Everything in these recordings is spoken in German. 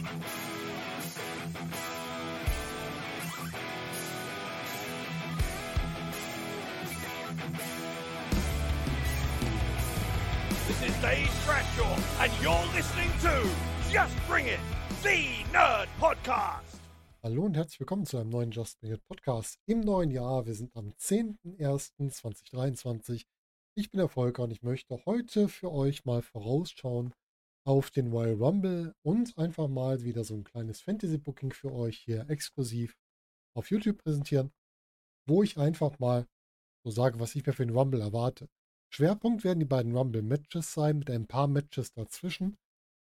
This is Dave Bradshaw, and you're listening to Just Bring It, the Nerd Podcast. Hallo und herzlich willkommen zu einem neuen Just Bring It Podcast im neuen Jahr. Wir sind am 10.01.2023. Ich bin der Volker und ich möchte heute für euch mal vorausschauen auf den Royal Rumble und einfach mal wieder so ein kleines Fantasy-Booking für euch hier exklusiv auf YouTube präsentieren, wo ich einfach mal so sage, was ich mir für den Rumble erwarte. Schwerpunkt werden die beiden Rumble-Matches sein, mit ein paar Matches dazwischen.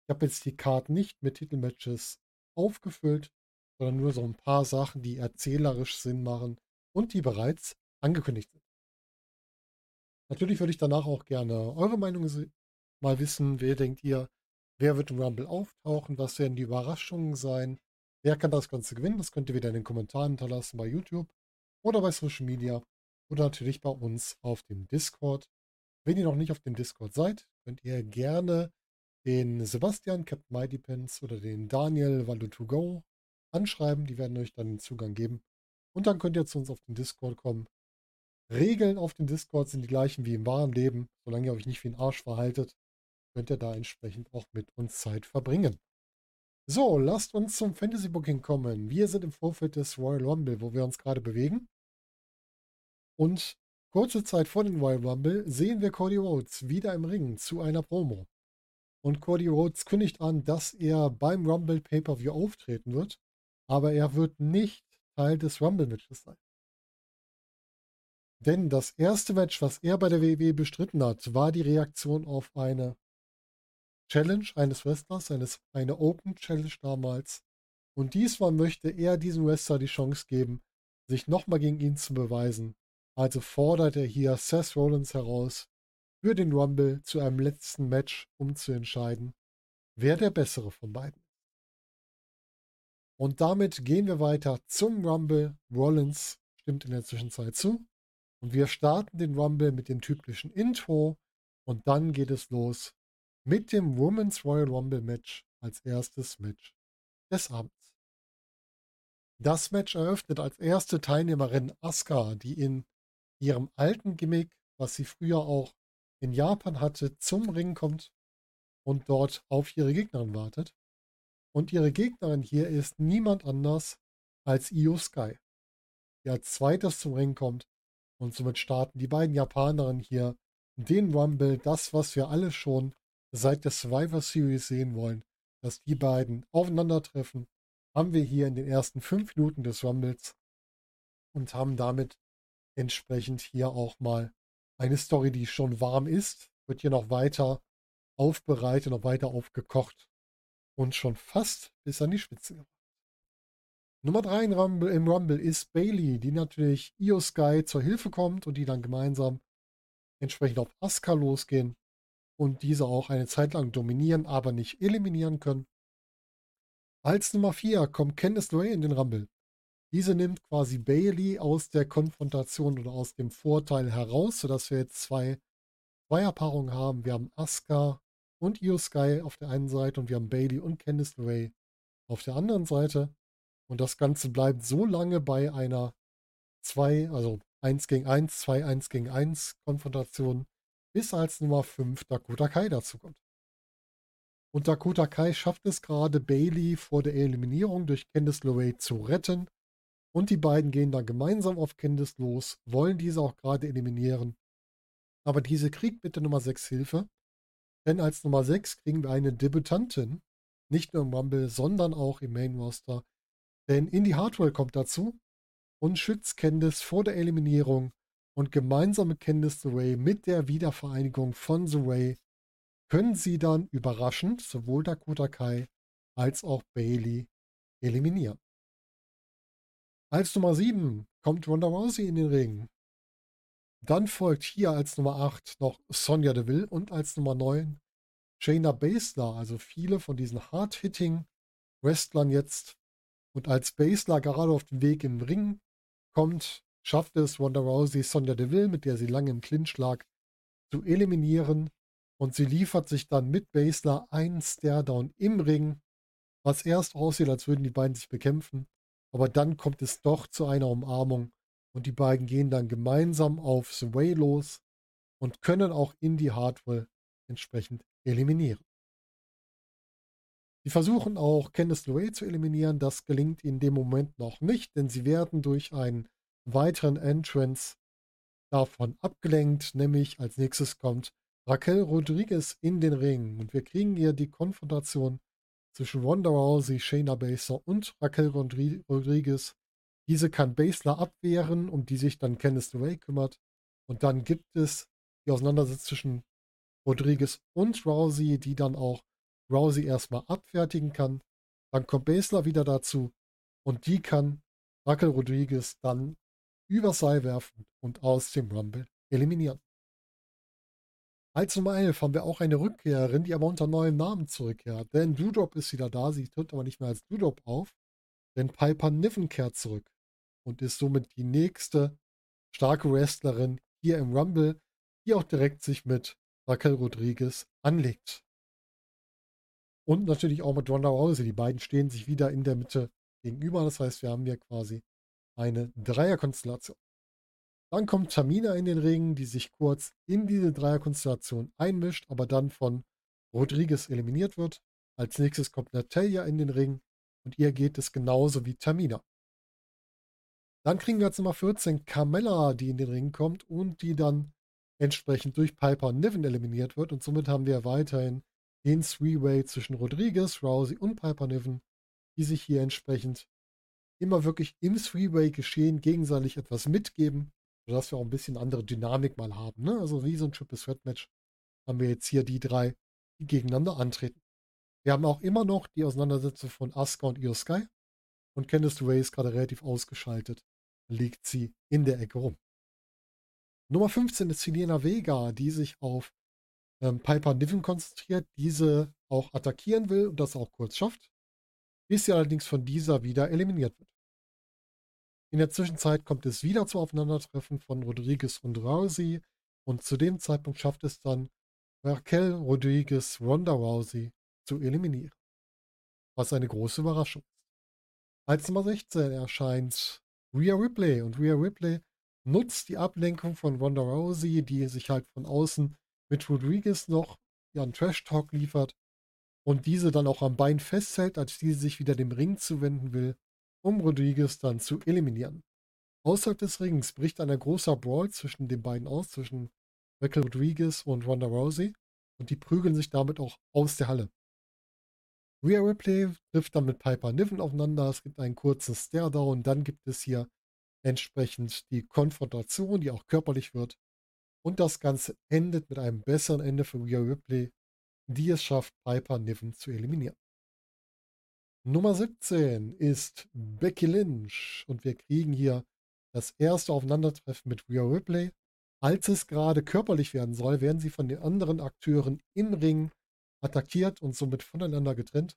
Ich habe jetzt die Card nicht mit Titelmatches aufgefüllt, sondern nur so ein paar Sachen, die erzählerisch Sinn machen und die bereits angekündigt sind. Natürlich würde ich danach auch gerne eure Meinung mal wissen. Wer denkt ihr, wer wird im Rumble auftauchen? Was werden die Überraschungen sein? Wer kann das Ganze gewinnen? Das könnt ihr wieder in den Kommentaren hinterlassen bei YouTube oder bei Social Media oder natürlich bei uns auf dem Discord. Wenn ihr noch nicht auf dem Discord seid, könnt ihr gerne den Sebastian, Captain Pins oder den Daniel Valdo2Go anschreiben. Die werden euch dann den Zugang geben. Und dann könnt ihr zu uns auf den Discord kommen. Regeln auf dem Discord sind die gleichen wie im wahren Leben. Solange ihr euch nicht wie ein Arsch verhaltet, könnt ihr da entsprechend auch mit uns Zeit verbringen. So, lasst uns zum Fantasy Booking kommen. Wir sind im Vorfeld des Royal Rumble, wo wir uns gerade bewegen. Und Kurze Zeit vor dem Royal Rumble sehen wir Cody Rhodes wieder im Ring zu einer Promo. Und Cody Rhodes kündigt an, dass er beim Rumble Pay-Per-View auftreten wird, aber er wird nicht Teil des Rumble-Matches sein. Denn das erste Match, was er bei der WWE bestritten hat, war die Reaktion auf eine Challenge eines Wrestlers, eines, eine Open Challenge damals. Und diesmal möchte er diesem Wrestler die Chance geben, sich nochmal gegen ihn zu beweisen also fordert er hier Seth Rollins heraus, für den Rumble zu einem letzten Match, um zu entscheiden, wer der bessere von beiden ist. Und damit gehen wir weiter zum Rumble. Rollins stimmt in der Zwischenzeit zu. Und wir starten den Rumble mit dem typischen Intro. Und dann geht es los mit dem Women's Royal Rumble Match als erstes Match des Abends. Das Match eröffnet als erste Teilnehmerin Asuka, die in ihrem alten Gimmick, was sie früher auch in Japan hatte, zum Ring kommt und dort auf ihre Gegnerin wartet. Und ihre Gegnerin hier ist niemand anders als Io Sky, die als zweites zum Ring kommt. Und somit starten die beiden Japanerinnen hier den Rumble, das, was wir alle schon seit der Survivor Series sehen wollen, dass die beiden aufeinandertreffen, haben wir hier in den ersten fünf Minuten des Rumbles und haben damit entsprechend hier auch mal eine Story, die schon warm ist, wird hier noch weiter aufbereitet, noch weiter aufgekocht und schon fast bis an die Spitze gebracht. Nummer 3 im Rumble, im Rumble ist Bailey, die natürlich Io Sky zur Hilfe kommt und die dann gemeinsam entsprechend auf Asuka losgehen und diese auch eine Zeit lang dominieren, aber nicht eliminieren können. Als Nummer 4 kommt Candice LeRae in den Rumble. Diese nimmt quasi Bailey aus der Konfrontation oder aus dem Vorteil heraus, sodass wir jetzt zwei Zweierpaarungen haben. Wir haben Asuka und Io Sky auf der einen Seite und wir haben Bailey und Candice LeRae auf der anderen Seite. Und das Ganze bleibt so lange bei einer 2, also 1 gegen 1, 2, 1 gegen 1 Konfrontation, bis als Nummer 5 Dakota Kai dazu kommt. Und Dakota Kai schafft es gerade, Bailey vor der Eliminierung durch Candice LeRae zu retten und die beiden gehen dann gemeinsam auf Candice los, wollen diese auch gerade eliminieren. Aber diese kriegt mit der Nummer 6 Hilfe. Denn als Nummer 6 kriegen wir eine Debütantin. Nicht nur im Rumble, sondern auch im Main Roster. Denn Indy Hartwell kommt dazu und schützt Candice vor der Eliminierung. Und gemeinsam mit Candice The Way mit der Wiedervereinigung von The Way können sie dann überraschend sowohl Dakota Kai als auch Bailey eliminieren. Als Nummer 7 kommt Ronda Rousey in den Ring. Dann folgt hier als Nummer 8 noch Sonja Deville und als Nummer 9 Shayna Baszler, also viele von diesen Hard-Hitting Wrestlern jetzt. Und als Baszler gerade auf dem Weg im Ring kommt, schafft es Ronda Rousey Sonja Deville, mit der sie lange im Clinch lag, zu eliminieren. Und sie liefert sich dann mit Baszler einen Stairdown im Ring was erst aussieht, als würden die beiden sich bekämpfen. Aber dann kommt es doch zu einer Umarmung und die beiden gehen dann gemeinsam auf The Way los und können auch Indy Hardwell entsprechend eliminieren. Sie versuchen auch Candice LeRae zu eliminieren. Das gelingt in dem Moment noch nicht, denn sie werden durch einen weiteren Entrance davon abgelenkt. Nämlich als nächstes kommt Raquel Rodriguez in den Ring und wir kriegen hier die Konfrontation zwischen Ronda Rousey, Shayna Baszler und Raquel Rodriguez. Diese kann Baszler abwehren, um die sich dann Candice LeRae kümmert. Und dann gibt es die Auseinandersetzung zwischen Rodriguez und Rousey, die dann auch Rousey erstmal abfertigen kann. Dann kommt Baszler wieder dazu und die kann Raquel Rodriguez dann übers Seil werfen und aus dem Rumble eliminieren. Als Nummer 11 haben wir auch eine Rückkehrerin, die aber unter neuem Namen zurückkehrt. Denn Doudrop ist wieder da, sie tritt aber nicht mehr als Doudrop auf. Denn Piper Niven kehrt zurück und ist somit die nächste starke Wrestlerin hier im Rumble, die auch direkt sich mit Raquel Rodriguez anlegt. Und natürlich auch mit Ronda Rousey. Die beiden stehen sich wieder in der Mitte gegenüber. Das heißt, wir haben hier quasi eine Dreierkonstellation. Dann kommt Tamina in den Ring, die sich kurz in diese Dreierkonstellation einmischt, aber dann von Rodriguez eliminiert wird. Als nächstes kommt Natalia in den Ring und ihr geht es genauso wie Tamina. Dann kriegen wir als Nummer 14 Carmella, die in den Ring kommt und die dann entsprechend durch Piper Niven eliminiert wird. Und somit haben wir weiterhin den Three-Way zwischen Rodriguez, Rousey und Piper Niven, die sich hier entsprechend immer wirklich im Three-Way-Geschehen gegenseitig etwas mitgeben, sodass wir auch ein bisschen andere Dynamik mal haben. Ne? Also wie so ein Triple Threat Match haben wir jetzt hier die drei, die gegeneinander antreten. Wir haben auch immer noch die Auseinandersetzung von Asuka und Io Sky. Und Candice LeRae ist gerade relativ ausgeschaltet. Liegt sie in der Ecke rum. Nummer 15 ist Selena Vega, die sich auf ähm, Piper Niven konzentriert, diese auch attackieren will und das auch kurz schafft, bis sie allerdings von dieser wieder eliminiert wird. In der Zwischenzeit kommt es wieder zum Aufeinandertreffen von Rodriguez und Rousey und zu dem Zeitpunkt schafft es dann Raquel Rodriguez Ronda Rousey zu eliminieren. Was eine große Überraschung ist. Als Nummer 16 erscheint Rhea Ripley und Rhea Ripley nutzt die Ablenkung von Ronda Rousey, die sich halt von außen mit Rodriguez noch ihren Trash-Talk liefert und diese dann auch am Bein festhält, als diese sich wieder dem Ring zuwenden will, um Rodriguez dann zu eliminieren. Außerhalb des Rings bricht ein großer Brawl zwischen den beiden aus, zwischen Raquel Rodriguez und Ronda Rousey und die prügeln sich damit auch aus der Halle. Rhea Ripley trifft dann mit Piper Niven aufeinander, es gibt einen kurzen Stare-Down, dann gibt es hier entsprechend die Konfrontation, die auch körperlich wird und das Ganze endet mit einem besseren Ende für Rhea Ripley, die es schafft, Piper Niven zu eliminieren. Nummer 17 ist Becky Lynch und wir kriegen hier das erste Aufeinandertreffen mit Rhea Ripley. Als es gerade körperlich werden soll, werden sie von den anderen Akteuren im Ring attackiert und somit voneinander getrennt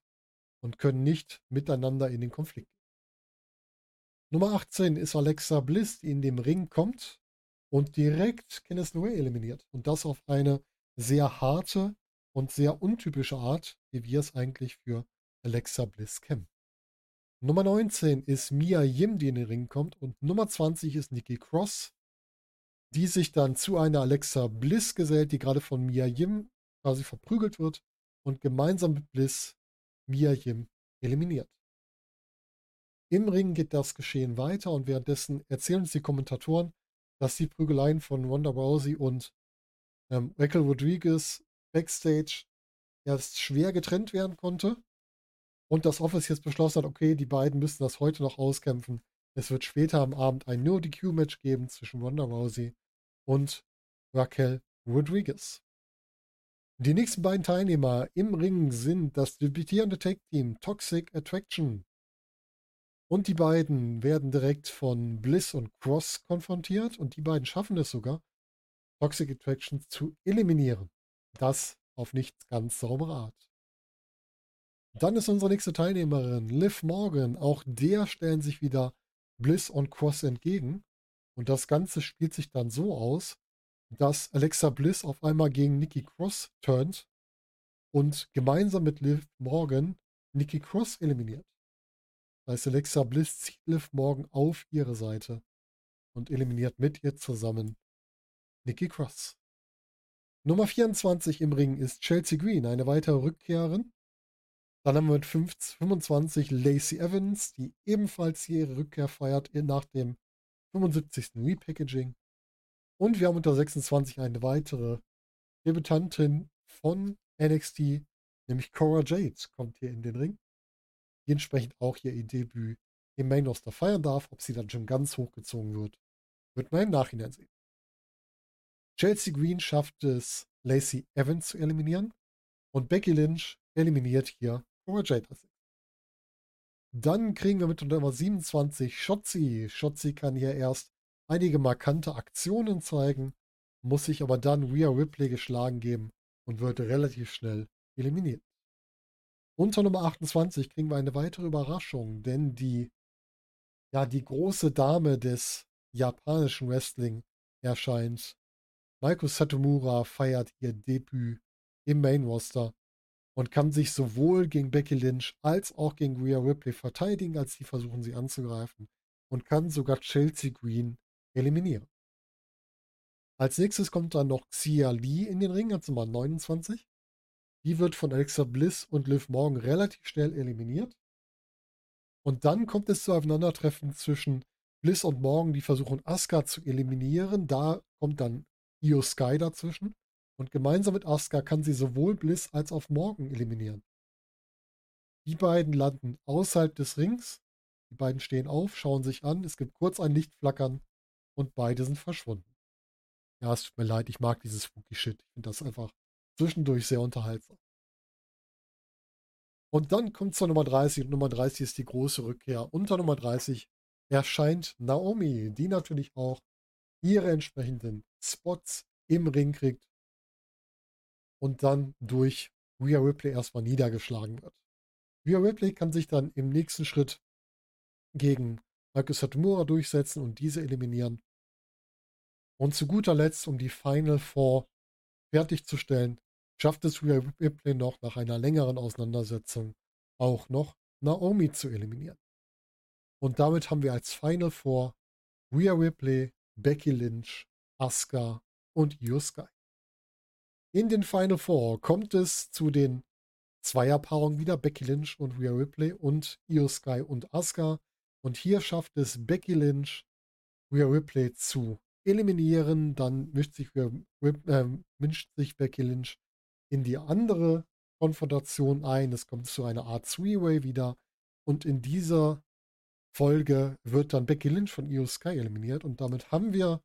und können nicht miteinander in den Konflikt. Nummer 18 ist Alexa Bliss, die in dem Ring kommt und direkt Kenneth LeRae eliminiert. Und das auf eine sehr harte und sehr untypische Art, wie wir es eigentlich für Alexa Bliss kennen. Nummer 19 ist Mia Yim, die in den Ring kommt. Und Nummer 20 ist Nikki Cross, die sich dann zu einer Alexa Bliss gesellt, die gerade von Mia Yim quasi verprügelt wird und gemeinsam mit Bliss Mia Yim eliminiert. Im Ring geht das Geschehen weiter und währenddessen erzählen uns die Kommentatoren, dass die Prügeleien von Ronda Rousey und ähm, Raquel Rodriguez backstage erst schwer getrennt werden konnte und das Office jetzt beschlossen hat, okay, die beiden müssen das heute noch auskämpfen. Es wird später am Abend ein No-DQ-Match geben zwischen Ronda Rousey und Raquel Rodriguez. Die nächsten beiden Teilnehmer im Ring sind das debütierende Tag-Team Toxic Attraction und die beiden werden direkt von Bliss und Cross konfrontiert und die beiden schaffen es sogar, Toxic Attraction zu eliminieren. Das auf nicht ganz saubere Art. Dann ist unsere nächste Teilnehmerin Liv Morgan. Auch der stellen sich wieder Bliss und Cross entgegen. Und das Ganze spielt sich dann so aus, dass Alexa Bliss auf einmal gegen Nikki Cross turnt und gemeinsam mit Liv Morgan Nikki Cross eliminiert. Das heißt, Alexa Bliss zieht Liv morgen auf ihre Seite und eliminiert mit ihr zusammen Nikki Cross. Nummer 24 im Ring ist Chelsea Green, eine weitere Rückkehrerin. Dann haben wir mit 25 Lacey Evans, die ebenfalls ihre Rückkehr feiert nach dem 75. Repackaging. Und wir haben unter 26 eine weitere Debütantin von NXT, nämlich Cora Jade, kommt hier in den Ring. Die entsprechend auch hier ihr Debüt im Main Roster feiern darf. Ob sie dann schon ganz hochgezogen wird, wird man im Nachhinein sehen. Chelsea Green schafft es, Lacey Evans zu eliminieren. Und Becky Lynch eliminiert hier Cora Jade. Dann kriegen wir mit Nummer 27 Shotzi. Shotzi kann hier erst einige markante Aktionen zeigen, muss sich aber dann Rhea Ripley geschlagen geben und wird relativ schnell eliminiert. Unter Nummer 28 kriegen wir eine weitere Überraschung, denn die, ja, die große Dame des japanischen Wrestling erscheint. Maiko Satomura feiert ihr Debüt im Main Roster und kann sich sowohl gegen Becky Lynch als auch gegen Rhea Ripley verteidigen, als die versuchen sie anzugreifen und kann sogar Chelsea Green eliminieren. Als nächstes kommt dann noch Xia Lee in den Ring, als Nummer 29. Die wird von Alexa Bliss und Liv Morgan relativ schnell eliminiert. Und dann kommt es zu Aufeinandertreffen zwischen Bliss und Morgan, die versuchen Asuka zu eliminieren. Da kommt dann Io Sky dazwischen. Und gemeinsam mit Asuka kann sie sowohl Bliss als auch Morgan eliminieren. Die beiden landen außerhalb des Rings. Die beiden stehen auf, schauen sich an. Es gibt kurz ein Lichtflackern und beide sind verschwunden. Ja, es tut mir leid, ich mag dieses Spooky Shit. Ich finde das einfach zwischendurch sehr unterhaltsam. Und dann kommt zur Nummer 30 und Nummer 30 ist die große Rückkehr. Unter Nummer 30 erscheint Naomi, die natürlich auch ihre entsprechenden Spots im Ring kriegt und dann durch Rhea Ripley erstmal niedergeschlagen wird. Rhea Ripley kann sich dann im nächsten Schritt gegen Marcus Satomura durchsetzen und diese eliminieren. Und zu guter Letzt, um die Final Four fertigzustellen, schafft es Rhea Ripley noch nach einer längeren Auseinandersetzung auch noch Naomi zu eliminieren. Und damit haben wir als Final Four Rhea Ripley, Becky Lynch, Asuka und Io Sky. In den Final Four kommt es zu den Zweierpaarungen wieder, Becky Lynch und Rhea Ripley und Io Sky und Asuka. Und hier schafft es Becky Lynch, Rhea Ripley zu eliminieren. Dann mischt sich, äh, mischt sich Becky Lynch in die andere Konfrontation ein. Es kommt zu einer Art Three-Way wieder. Und in dieser Folge wird dann Becky Lynch von Io Sky eliminiert. Und damit haben wir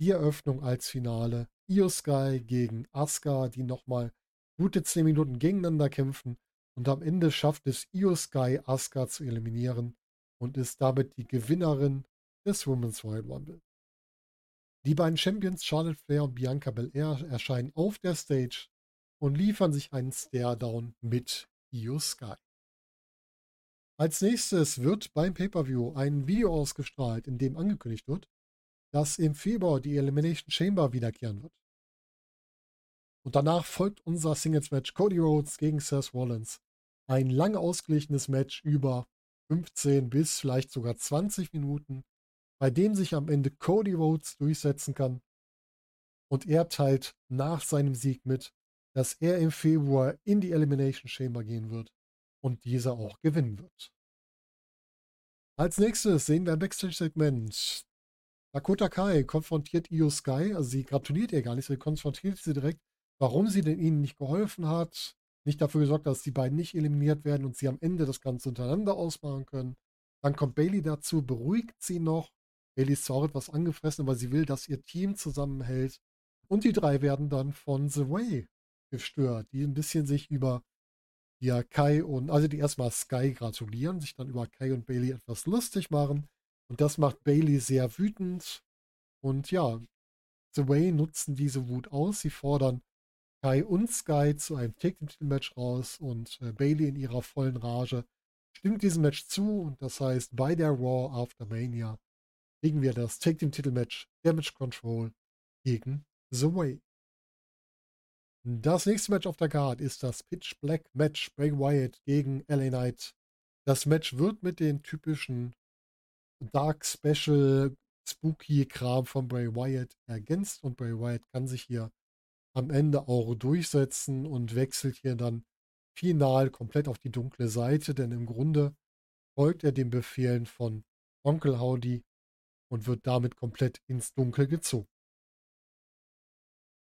die Eröffnung als Finale. Io Sky gegen Asuka, die nochmal gute 10 Minuten gegeneinander kämpfen. Und am Ende schafft es Io Sky, Asuka zu eliminieren und ist damit die Gewinnerin des Women's Royal Rumble. Die beiden Champions Charlotte Flair und Bianca Belair erscheinen auf der Stage und liefern sich einen Stare-Down mit Io Sky. Als nächstes wird beim Pay-Per-View ein Video ausgestrahlt, in dem angekündigt wird, dass im Februar die Elimination Chamber wiederkehren wird. Und danach folgt unser Singles-Match Cody Rhodes gegen Seth Rollins. Ein lang ausgeglichenes Match über 15 bis vielleicht sogar 20 Minuten, bei dem sich am Ende Cody Rhodes durchsetzen kann. Und er teilt nach seinem Sieg mit, dass er im Februar in die Elimination Chamber gehen wird und dieser auch gewinnen wird. Als nächstes sehen wir ein Backstage-Segment. Dakota Kai konfrontiert Io Sky, also sie gratuliert ihr gar nicht, sie konfrontiert sie direkt, warum sie denn ihnen nicht geholfen hat, nicht dafür gesorgt, dass die beiden nicht eliminiert werden und sie am Ende das Ganze untereinander ausmachen können. Dann kommt Bailey dazu, beruhigt sie noch. Bailey ist zwar auch etwas angefressen, aber sie will, dass ihr Team zusammenhält. Und die drei werden dann von The Way gestört, die ein bisschen sich über ja, Kai und, also die erstmal Sky gratulieren, sich dann über Kai und Bailey etwas lustig machen. Und das macht Bailey sehr wütend. Und ja, The Way nutzen diese Wut aus. Sie fordern Kai und Sky zu einem Take-Team-Match raus und äh, Bailey in ihrer vollen Rage stimmt diesem Match zu und das heißt, bei der Raw After Mania kriegen wir das Take-Team-Titel-Match Damage Control gegen The Way. Das nächste Match auf der Card ist das Pitch Black Match Bray Wyatt gegen LA Knight. Das Match wird mit den typischen Dark Special Spooky Kram von Bray Wyatt ergänzt und Bray Wyatt kann sich hier am Ende auch durchsetzen und wechselt hier dann final komplett auf die dunkle Seite, denn im Grunde folgt er den Befehlen von Onkel Howdy und wird damit komplett ins Dunkel gezogen.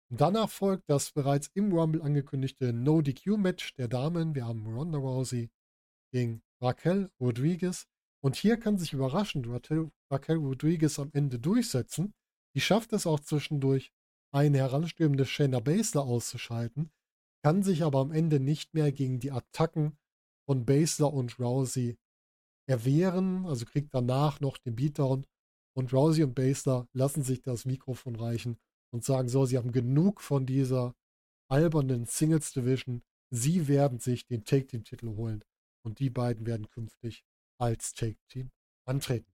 Danach folgt das bereits im Rumble angekündigte No-DQ-Match der Damen. Wir haben Ronda Rousey gegen Raquel Rodriguez. Und hier kann sich überraschend Raquel, Rodriguez am Ende durchsetzen. Die schafft es auch zwischendurch, eine heranstürmende Shayna Baszler auszuschalten, kann sich aber am Ende nicht mehr gegen die Attacken von Baszler und Rousey erwehren, also kriegt danach noch den Beatdown und Rousey und Baszler lassen sich das Mikrofon reichen und sagen so, sie haben genug von dieser albernen Singles Division. Sie werden sich den Take Team Titel holen und die beiden werden künftig als Take Team antreten.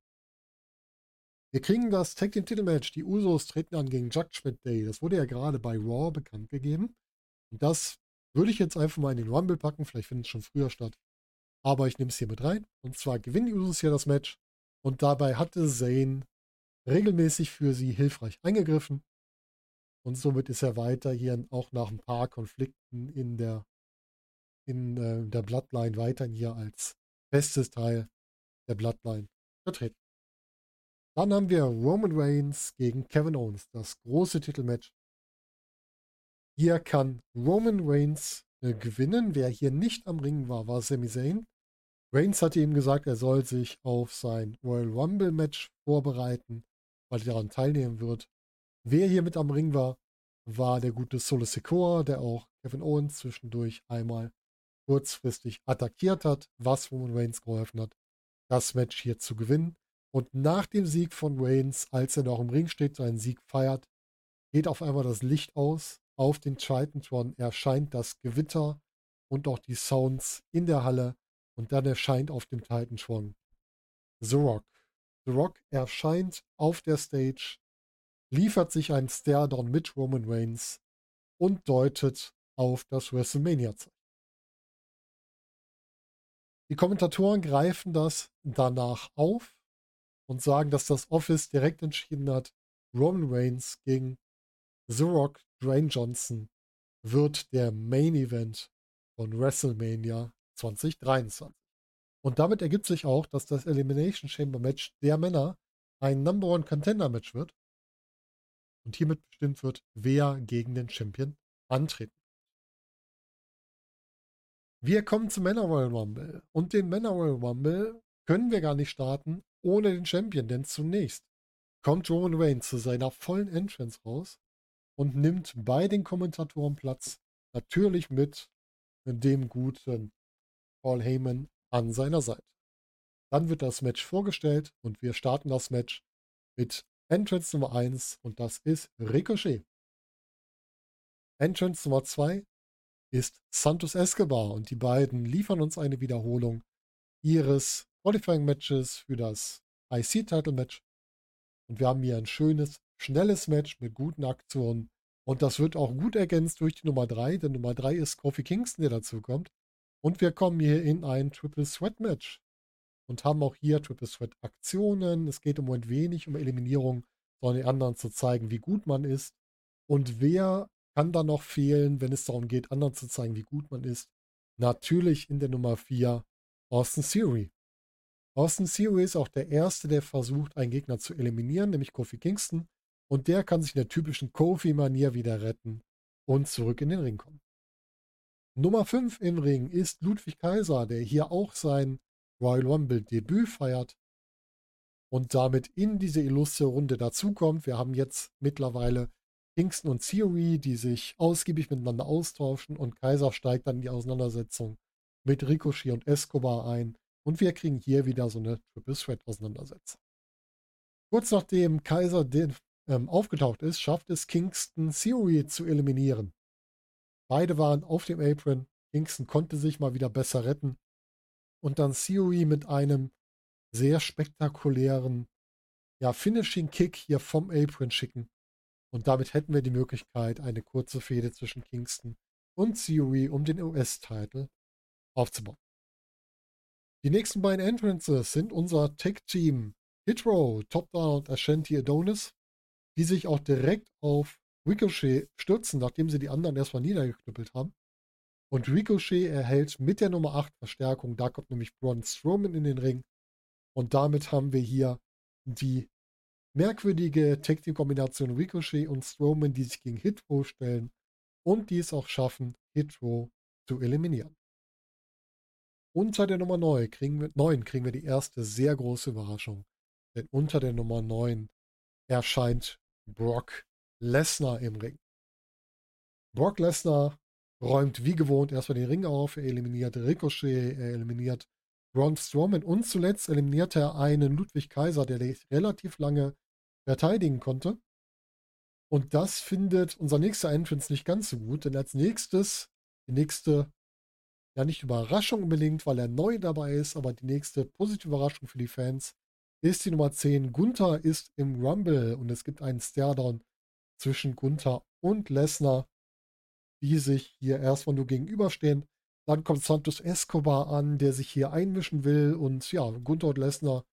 Wir kriegen das Tag Team Titelmatch. Die Usos treten an gegen Judgment Day. Das wurde ja gerade bei Raw bekannt gegeben. Und das würde ich jetzt einfach mal in den Rumble packen. Vielleicht findet es schon früher statt. Aber ich nehme es hier mit rein. Und zwar gewinnen die Usos hier das Match. Und dabei hatte Zane regelmäßig für sie hilfreich eingegriffen. Und somit ist er weiter hier auch nach ein paar Konflikten in der, in, äh, der Bloodline weiterhin hier als festes Teil der Bloodline vertreten. Dann haben wir Roman Reigns gegen Kevin Owens, das große Titelmatch. Hier kann Roman Reigns äh, gewinnen. Wer hier nicht am Ring war, war Sami Zayn. Reigns hatte ihm gesagt, er soll sich auf sein Royal Rumble Match vorbereiten, weil er daran teilnehmen wird. Wer hier mit am Ring war, war der gute Solo Secor, der auch Kevin Owens zwischendurch einmal kurzfristig attackiert hat, was Roman Reigns geholfen hat, das Match hier zu gewinnen. Und nach dem Sieg von Reigns, als er noch im Ring steht, seinen Sieg feiert, geht auf einmal das Licht aus auf den Titantron. Erscheint das Gewitter und auch die Sounds in der Halle. Und dann erscheint auf dem Titantron The Rock. The Rock erscheint auf der Stage liefert sich ein Stare-Down mit Roman Reigns und deutet auf das WrestleMania-Zeichen. Die Kommentatoren greifen das danach auf und sagen, dass das Office direkt entschieden hat, Roman Reigns gegen The Rock, Dwayne Johnson wird der Main Event von WrestleMania 2023. Und damit ergibt sich auch, dass das Elimination Chamber Match der Männer ein Number One Contender Match wird und hiermit bestimmt wird, wer gegen den Champion antreten. Wir kommen zum Männer Royal Rumble und den Männer Royal Rumble können wir gar nicht starten ohne den Champion, denn zunächst kommt Roman Reigns zu seiner vollen Entrance raus und nimmt bei den Kommentatoren Platz, natürlich mit dem guten Paul Heyman an seiner Seite. Dann wird das Match vorgestellt und wir starten das Match mit Entrance Nummer 1 und das ist Ricochet. Entrance Nummer 2 ist Santos Escobar und die beiden liefern uns eine Wiederholung ihres Qualifying Matches für das IC Title Match. Und wir haben hier ein schönes, schnelles Match mit guten Aktionen. Und das wird auch gut ergänzt durch die Nummer 3, denn Nummer 3 ist Kofi Kingston, der dazu kommt. Und wir kommen hier in ein Triple Sweat Match und haben auch hier Triple Threat Aktionen. Es geht im Moment wenig um Eliminierung, sondern den anderen zu zeigen, wie gut man ist. Und wer kann da noch fehlen, wenn es darum geht, anderen zu zeigen, wie gut man ist? Natürlich in der Nummer 4 Austin Theory. Austin Theory ist auch der Erste, der versucht, einen Gegner zu eliminieren, nämlich Kofi Kingston. Und der kann sich in der typischen Kofi-Manier wieder retten und zurück in den Ring kommen. Nummer 5 im Ring ist Ludwig Kaiser, der hier auch sein Royal Rumble Debüt feiert und damit in diese illustre Runde dazukommt. Wir haben jetzt mittlerweile Kingston und Theory, die sich ausgiebig miteinander austauschen und Kaiser steigt dann in die Auseinandersetzung mit Ricochet und Escobar ein und wir kriegen hier wieder so eine Triple Threat Auseinandersetzung. Kurz nachdem Kaiser den, ähm, aufgetaucht ist, schafft es Kingston Theory zu eliminieren. Beide waren auf dem Apron. Kingston konnte sich mal wieder besser retten und dann Theory mit einem sehr spektakulären ja, Finishing Kick hier vom Apron schicken. Und damit hätten wir die Möglichkeit, eine kurze Fehde zwischen Kingston und Theory um den US-Titel aufzubauen. Die nächsten beiden Entrances sind unser Tech-Team Hitro, Top Down und Ashanti Adonis, die sich auch direkt auf Ricochet stürzen, nachdem sie die anderen erstmal niedergeknüppelt haben. Und Ricochet erhält mit der Nummer 8 Verstärkung. Da kommt nämlich Braun Strowman in den Ring. Und damit haben wir hier die merkwürdige Tag Team Kombination Ricochet und Strowman, die sich gegen Hitro stellen und die es auch schaffen, Hitro zu eliminieren. Unter der Nummer 9 kriegen, wir, 9 kriegen wir die erste sehr große Überraschung. Denn unter der Nummer 9 erscheint Brock Lesnar im Ring. Brock Lesnar räumt wie gewohnt erstmal den Ring auf, er eliminiert Ricochet, er eliminiert Braun Strowman und zuletzt eliminiert er einen Ludwig Kaiser, der relativ lange verteidigen konnte. Und das findet unser nächster Entrance nicht ganz so gut, denn als nächstes, die nächste, ja nicht Überraschung unbedingt, weil er neu dabei ist, aber die nächste positive Überraschung für die Fans ist die Nummer 10. Gunther ist im Rumble und es gibt einen Stairdown zwischen Gunther und Lesnar, die sich hier erstmal nur gegenüberstehen. Dann kommt Santos Escobar an, der sich hier einmischen will und ja, Gunther und Lesnar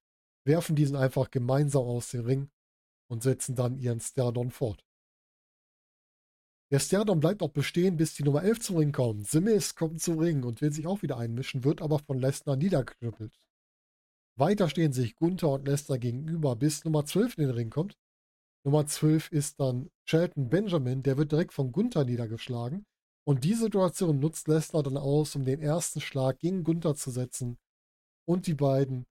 werfen diesen einfach gemeinsam aus dem Ring und setzen dann ihren Stairdown fort. Der Stairdown bleibt auch bestehen, bis die Nummer 11 zum Ring kommt. The kommt zum Ring und will sich auch wieder einmischen, wird aber von Lesnar niedergeknüppelt. Weiter stehen sich Gunther und Lesnar gegenüber, bis Nummer 12 in den Ring kommt. Nummer 12 ist dann Shelton Benjamin, der wird direkt von Gunther niedergeschlagen. Und die Situation nutzt Lesnar dann aus, um den ersten Schlag gegen Gunther zu setzen. Und die beiden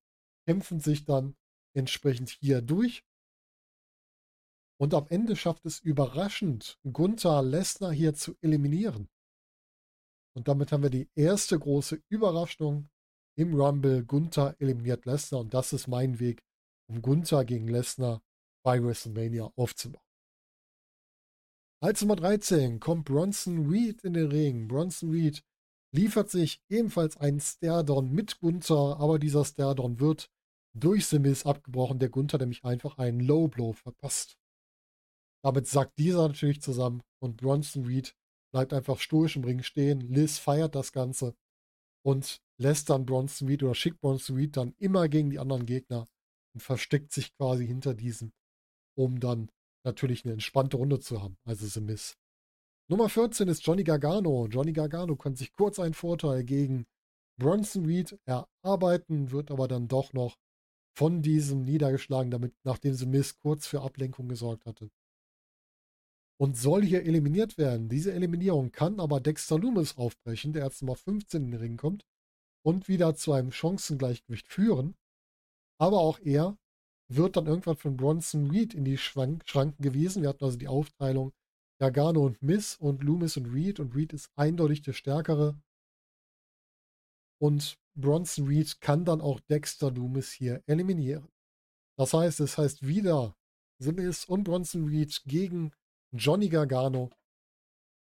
kämpfen sich dann entsprechend hier durch. Und am Ende schafft es überraschend, Gunther Lesnar hier zu eliminieren. Und damit haben wir die erste große Überraschung im Rumble. Gunther eliminiert Lesnar und das ist mein Weg, um Gunther gegen Lesnar bei WrestleMania aufzubauen. Als Nummer 13 kommt Bronson Reed in den Ring. Bronson Reed liefert sich ebenfalls einen Stairdown mit Gunther, aber dieser Stairdown wird durch Simis abgebrochen, der Gunther nämlich einfach einen Low Blow verpasst. Damit sackt dieser natürlich zusammen und Bronson Reed bleibt einfach stoisch im Ring stehen. Liz feiert das Ganze und lässt dann Bronson Reed oder schickt Bronson Reed dann immer gegen die anderen Gegner und versteckt sich quasi hinter diesem, um dann natürlich eine entspannte Runde zu haben. Also The Miss. Nummer 14 ist Johnny Gargano. Johnny Gargano kann sich kurz einen Vorteil gegen Bronson Reed erarbeiten, wird aber dann doch noch von diesem niedergeschlagen, damit, nachdem The Miss kurz für Ablenkung gesorgt hatte. Und soll hier eliminiert werden. Diese Eliminierung kann aber Dexter Loomis aufbrechen, der als Nummer 15 in den Ring kommt und wieder zu einem Chancengleichgewicht führen. Aber auch er wird dann irgendwann von Bronson Reed in die Schrank Schranken gewiesen. Wir hatten also die Aufteilung Gargano und Miss und Loomis und Reed und Reed ist eindeutig der Stärkere. Und Bronson Reed kann dann auch Dexter Loomis hier eliminieren. Das heißt, es heißt wieder Simmons und Bronson Reed gegen Johnny Gargano.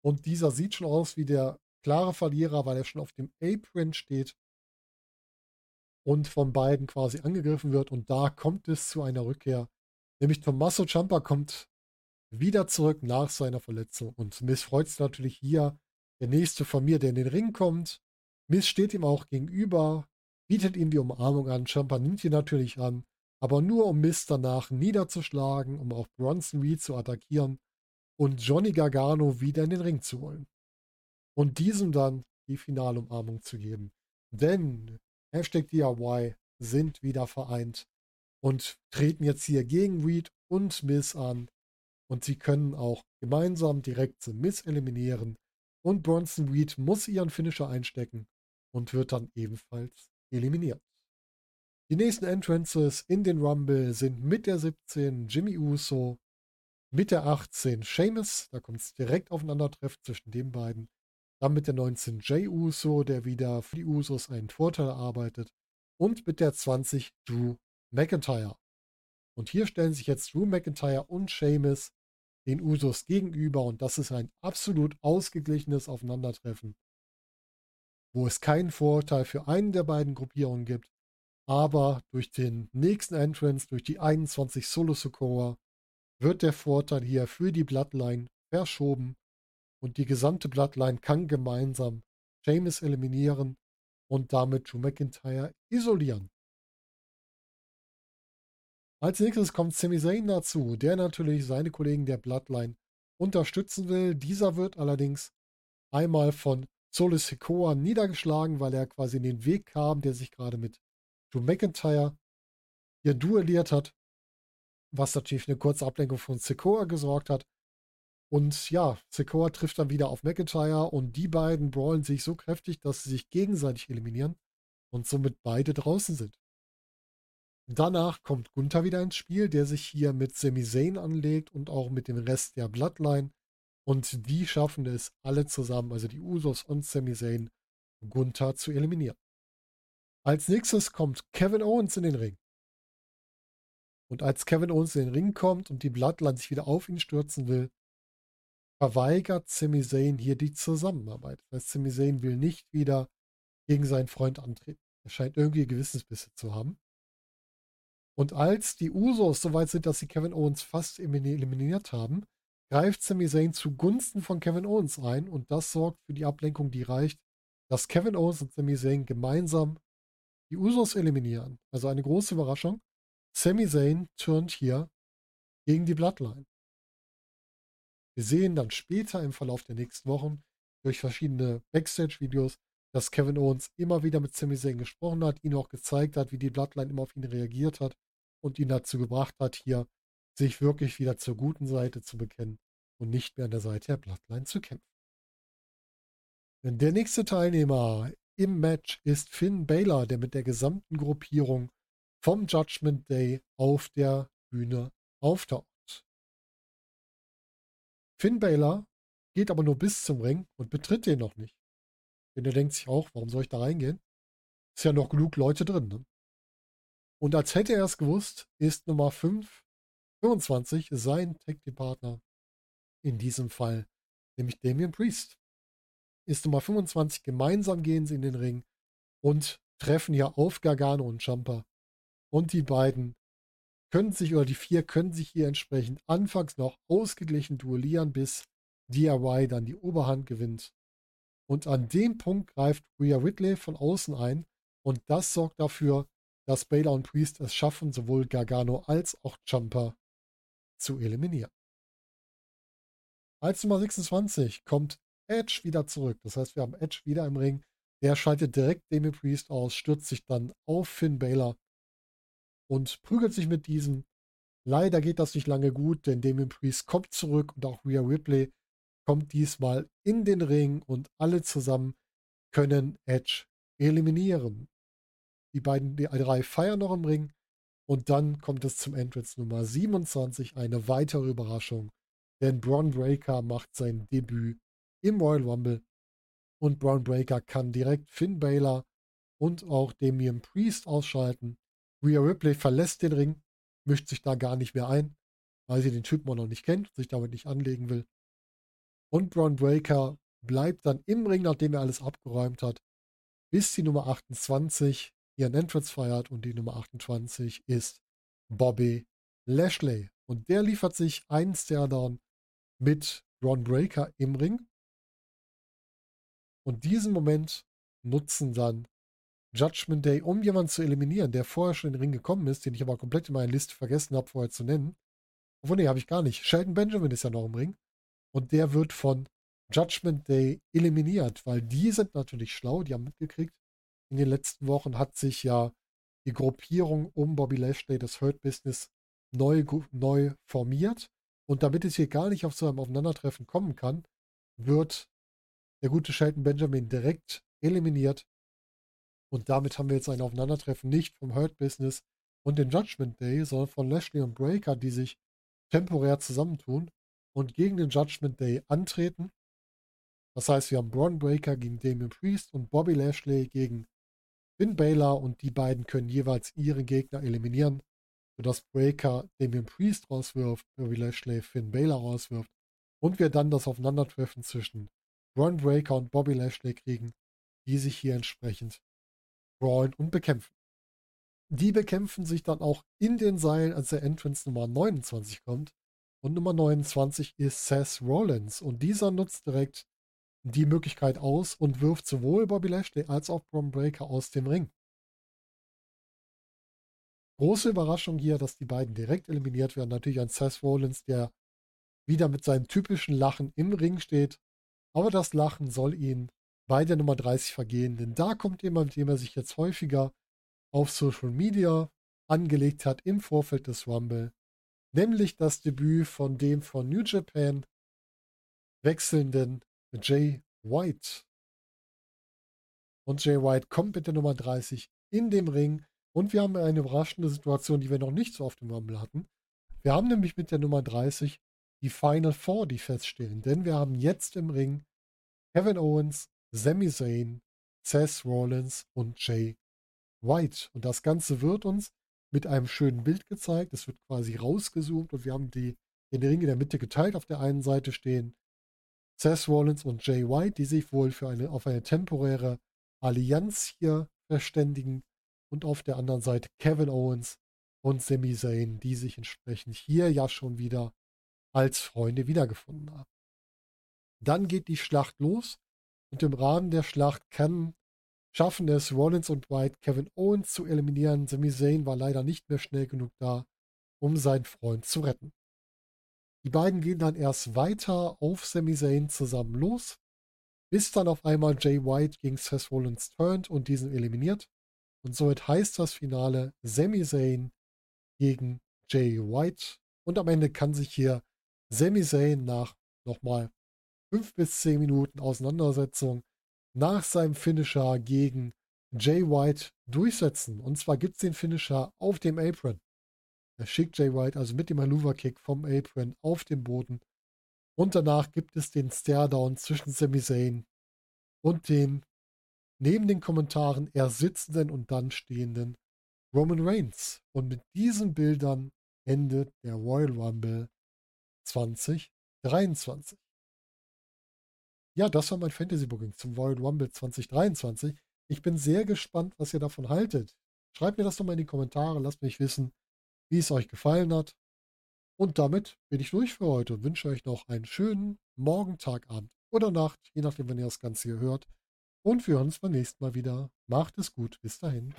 Und dieser sieht schon aus wie der klare Verlierer, weil er schon auf dem Apron steht und von beiden quasi angegriffen wird. Und da kommt es zu einer Rückkehr. Nämlich Tommaso Ciampa kommt wieder zurück nach seiner Verletzung. Und Miss freut sich natürlich hier, der nächste von mir, der in den Ring kommt. Miss steht ihm auch gegenüber, bietet ihm die Umarmung an. Ciampa nimmt ihn natürlich an, aber nur um Miss danach niederzuschlagen, um auch Bronson Reed zu attackieren und Johnny Gargano wieder in den Ring zu holen. Und diesem dann die finale Umarmung zu geben. Denn Hashtag DIY sind wieder vereint und treten jetzt hier gegen Reed und Miss an. Und sie können auch gemeinsam direkt Miss eliminieren. Und Bronson Reed muss ihren Finisher einstecken und wird dann ebenfalls eliminiert. Die nächsten Entrances in den Rumble sind mit der 17 Jimmy Uso, mit der 18 Seamus, da kommt es direkt aufeinandertreffen zwischen den beiden. Dann mit der 19 Jay Uso, der wieder für die Usos einen Vorteil erarbeitet. Und mit der 20 Drew McIntyre. Und hier stellen sich jetzt Drew McIntyre und Seamus den Usos gegenüber und das ist ein absolut ausgeglichenes Aufeinandertreffen, wo es keinen Vorteil für einen der beiden Gruppierungen gibt, aber durch den nächsten Entrance, durch die 21 Solo Socorro, wird der Vorteil hier für die Bloodline verschoben und die gesamte Bloodline kann gemeinsam James eliminieren und damit Drew McIntyre isolieren. Als nächstes kommt Sami Zayn dazu, der natürlich seine Kollegen der Bloodline unterstützen will. Dieser wird allerdings einmal von Solo Sikoa niedergeschlagen, weil er quasi in den Weg kam, der sich gerade mit Drew McIntyre hier duelliert hat, was natürlich eine kurze Ablenkung von Sikoa gesorgt hat. Und ja, Sikoa trifft dann wieder auf McIntyre und die beiden brawlen sich so kräftig, dass sie sich gegenseitig eliminieren und somit beide draußen sind. Danach kommt Gunther wieder ins Spiel, der sich hier mit Sami Zayn anlegt und auch mit dem Rest der Bloodline. Und die schaffen es alle zusammen, also die Usos und Sami Zayn, Gunther zu eliminieren. Als nächstes kommt Kevin Owens in den Ring. Und als Kevin Owens in den Ring kommt und die Bloodline sich wieder auf ihn stürzen will, verweigert Sami Zayn hier die Zusammenarbeit. Das heißt, Sami Zayn will nicht wieder gegen seinen Freund antreten. Er scheint irgendwie Gewissensbisse zu haben. Und als die Usos so weit sind, dass sie Kevin Owens fast eliminiert haben, greift Sami Zayn zugunsten von Kevin Owens ein und das sorgt für die Ablenkung, die reicht, dass Kevin Owens und Sami Zayn gemeinsam die Usos eliminieren. Also eine große Überraschung. Sami Zayn turnt hier gegen die Bloodline. Wir sehen dann später im Verlauf der nächsten Wochen durch verschiedene Backstage-Videos, dass Kevin Owens immer wieder mit Sami Zayn gesprochen hat, ihn auch gezeigt hat, wie die Bloodline immer auf ihn reagiert hat und ihn dazu gebracht hat, hier sich wirklich wieder zur guten Seite zu bekennen und nicht mehr an der Seite der Bloodline zu kämpfen. Der nächste Teilnehmer im Match ist Finn Balor, der mit der gesamten Gruppierung vom Judgment Day auf der Bühne auftaucht. Finn Balor geht aber nur bis zum Ring und betritt den noch nicht. Denn er denkt sich auch, warum soll ich da reingehen? Ist ja noch genug Leute drin. Ne? Und als hätte er es gewusst, ist Nummer 5, 25 sein Tag-Team-Partner. In diesem Fall nämlich Damian Priest. Ist Nummer 25. Gemeinsam gehen sie in den Ring und treffen hier auf Gargano und Jumper. Und die beiden können sich, oder die vier können sich hier entsprechend anfangs noch ausgeglichen duellieren, bis DIY dann die Oberhand gewinnt und an dem Punkt greift Rhea Whitley von außen ein und das sorgt dafür, dass Baylor und Priest es schaffen, sowohl Gargano als auch Jumper zu eliminieren. Als Nummer 26 kommt Edge wieder zurück. Das heißt, wir haben Edge wieder im Ring. Der schaltet direkt Damien Priest aus, stürzt sich dann auf Finn Baylor und prügelt sich mit diesem. Leider geht das nicht lange gut, denn Damien Priest kommt zurück und auch Rhea Ripley kommt diesmal in den Ring und alle zusammen können Edge eliminieren. Die beiden, die drei feiern noch im Ring und dann kommt es zum Entrance Nummer 27, eine weitere Überraschung, denn Braun Breaker macht sein Debüt im Royal Rumble und Braun Breaker kann direkt Finn Balor und auch Damian Priest ausschalten. Rhea Ripley verlässt den Ring, mischt sich da gar nicht mehr ein, weil sie den Typen auch noch nicht kennt, sich damit nicht anlegen will. Und Braun Breaker bleibt dann im Ring, nachdem er alles abgeräumt hat, bis die Nummer 28 ihren Entrance feiert und die Nummer 28 ist Bobby Lashley. Und der liefert sich einen Stairdown mit Braun Breaker im Ring. Und diesen Moment nutzen dann Judgment Day, um jemanden zu eliminieren, der vorher schon in den Ring gekommen ist, den ich aber komplett in meiner Liste vergessen habe, vorher zu nennen. Obwohl, nee, habe ich gar nicht. Sheldon Benjamin ist ja noch im Ring und der wird von Judgment Day eliminiert, weil die sind natürlich schlau, die haben mitgekriegt. In den letzten Wochen hat sich ja die Gruppierung um Bobby Lashley, das Hurt Business, neu, neu formiert. Und damit es hier gar nicht auf so einem Aufeinandertreffen kommen kann, wird der gute Shelton Benjamin direkt eliminiert. Und damit haben wir jetzt ein Aufeinandertreffen nicht vom Hurt Business und den Judgment Day, sondern von Lashley und Breaker, die sich temporär zusammentun und gegen den Judgment Day antreten. Das heißt, wir haben Braun Breaker gegen Damien Priest und Bobby Lashley gegen Finn Balor und die beiden können jeweils ihre Gegner eliminieren, sodass Breaker Damien Priest rauswirft, Bobby Lashley Finn Balor rauswirft und wir dann das Aufeinandertreffen zwischen Braun Breaker und Bobby Lashley kriegen, die sich hier entsprechend brawlen und bekämpfen. Die bekämpfen sich dann auch in den Seilen, als der Entrance Nummer 29 kommt Und Nummer 29 ist Seth Rollins. Und dieser nutzt direkt die Möglichkeit aus und wirft sowohl Bobby Lashley als auch Bron Breaker aus dem Ring. Große Überraschung hier, dass die beiden direkt eliminiert werden. Natürlich ein Seth Rollins, der wieder mit seinem typischen Lachen im Ring steht. Aber das Lachen soll ihn bei der Nummer 30 vergehen, denn da kommt jemand, mit dem er sich jetzt häufiger auf Social Media angelegt hat im Vorfeld des Rumble, nämlich das Debüt von dem von New Japan wechselnden Jay White. Und Jay White kommt mit der Nummer 30 in dem Ring und wir haben eine überraschende Situation, die wir noch nicht so oft im Rumble hatten. Wir haben nämlich mit der Nummer 30 die Final Four, die feststehen. Denn wir haben jetzt im Ring Kevin Owens, Sami Zayn, Seth Rollins und Jay White. Und das Ganze wird uns mit einem schönen Bild gezeigt. Es wird quasi rausgezoomt und wir haben die, den Ring in der Mitte geteilt. Auf der einen Seite stehen Seth Rollins und Jay White, die sich wohl für eine, auf eine temporäre Allianz hier verständigen. Und auf der anderen Seite Kevin Owens und Sami Zayn, die sich entsprechend hier ja schon wieder als Freunde wiedergefunden haben. Dann geht die Schlacht los und im Rahmen der Schlacht kann schaffen es Rollins und White, Kevin Owens zu eliminieren. Sami Zayn war leider nicht mehr schnell genug da, um seinen Freund zu retten. Die beiden gehen dann erst weiter auf Sami Zayn zusammen los, bis dann auf einmal Jay White gegen Seth Rollins turnt und diesen eliminiert. Und somit heißt das Finale Sami Zayn gegen Jay White. Und am Ende kann sich hier Sami Zayn nach nochmal fünf bis zehn Minuten Auseinandersetzung nach seinem Finisher gegen Jay White durchsetzen. Und zwar gibt es den Finisher auf dem Apron. Er schickt Jay White also mit dem Haluva-Kick vom Apron auf den Boden. Und danach gibt es den Stare-Down zwischen Sami Zayn und dem neben den Kommentaren erst sitzenden und dann stehenden Roman Reigns. Und mit diesen Bildern endet der Royal Rumble 2023. Ja, das war mein Fantasy-Booking zum Royal Rumble 2023. Ich bin sehr gespannt, was ihr davon haltet. Schreibt mir das doch mal in die Kommentare, lasst mich wissen, wie es euch gefallen hat. Und damit bin ich durch für heute und wünsche euch noch einen schönen Morgen, Tag, Abend oder Nacht, je nachdem, wann ihr das Ganze hier hört. Und wir hören uns beim nächsten Mal wieder. Macht es gut. Bis dahin.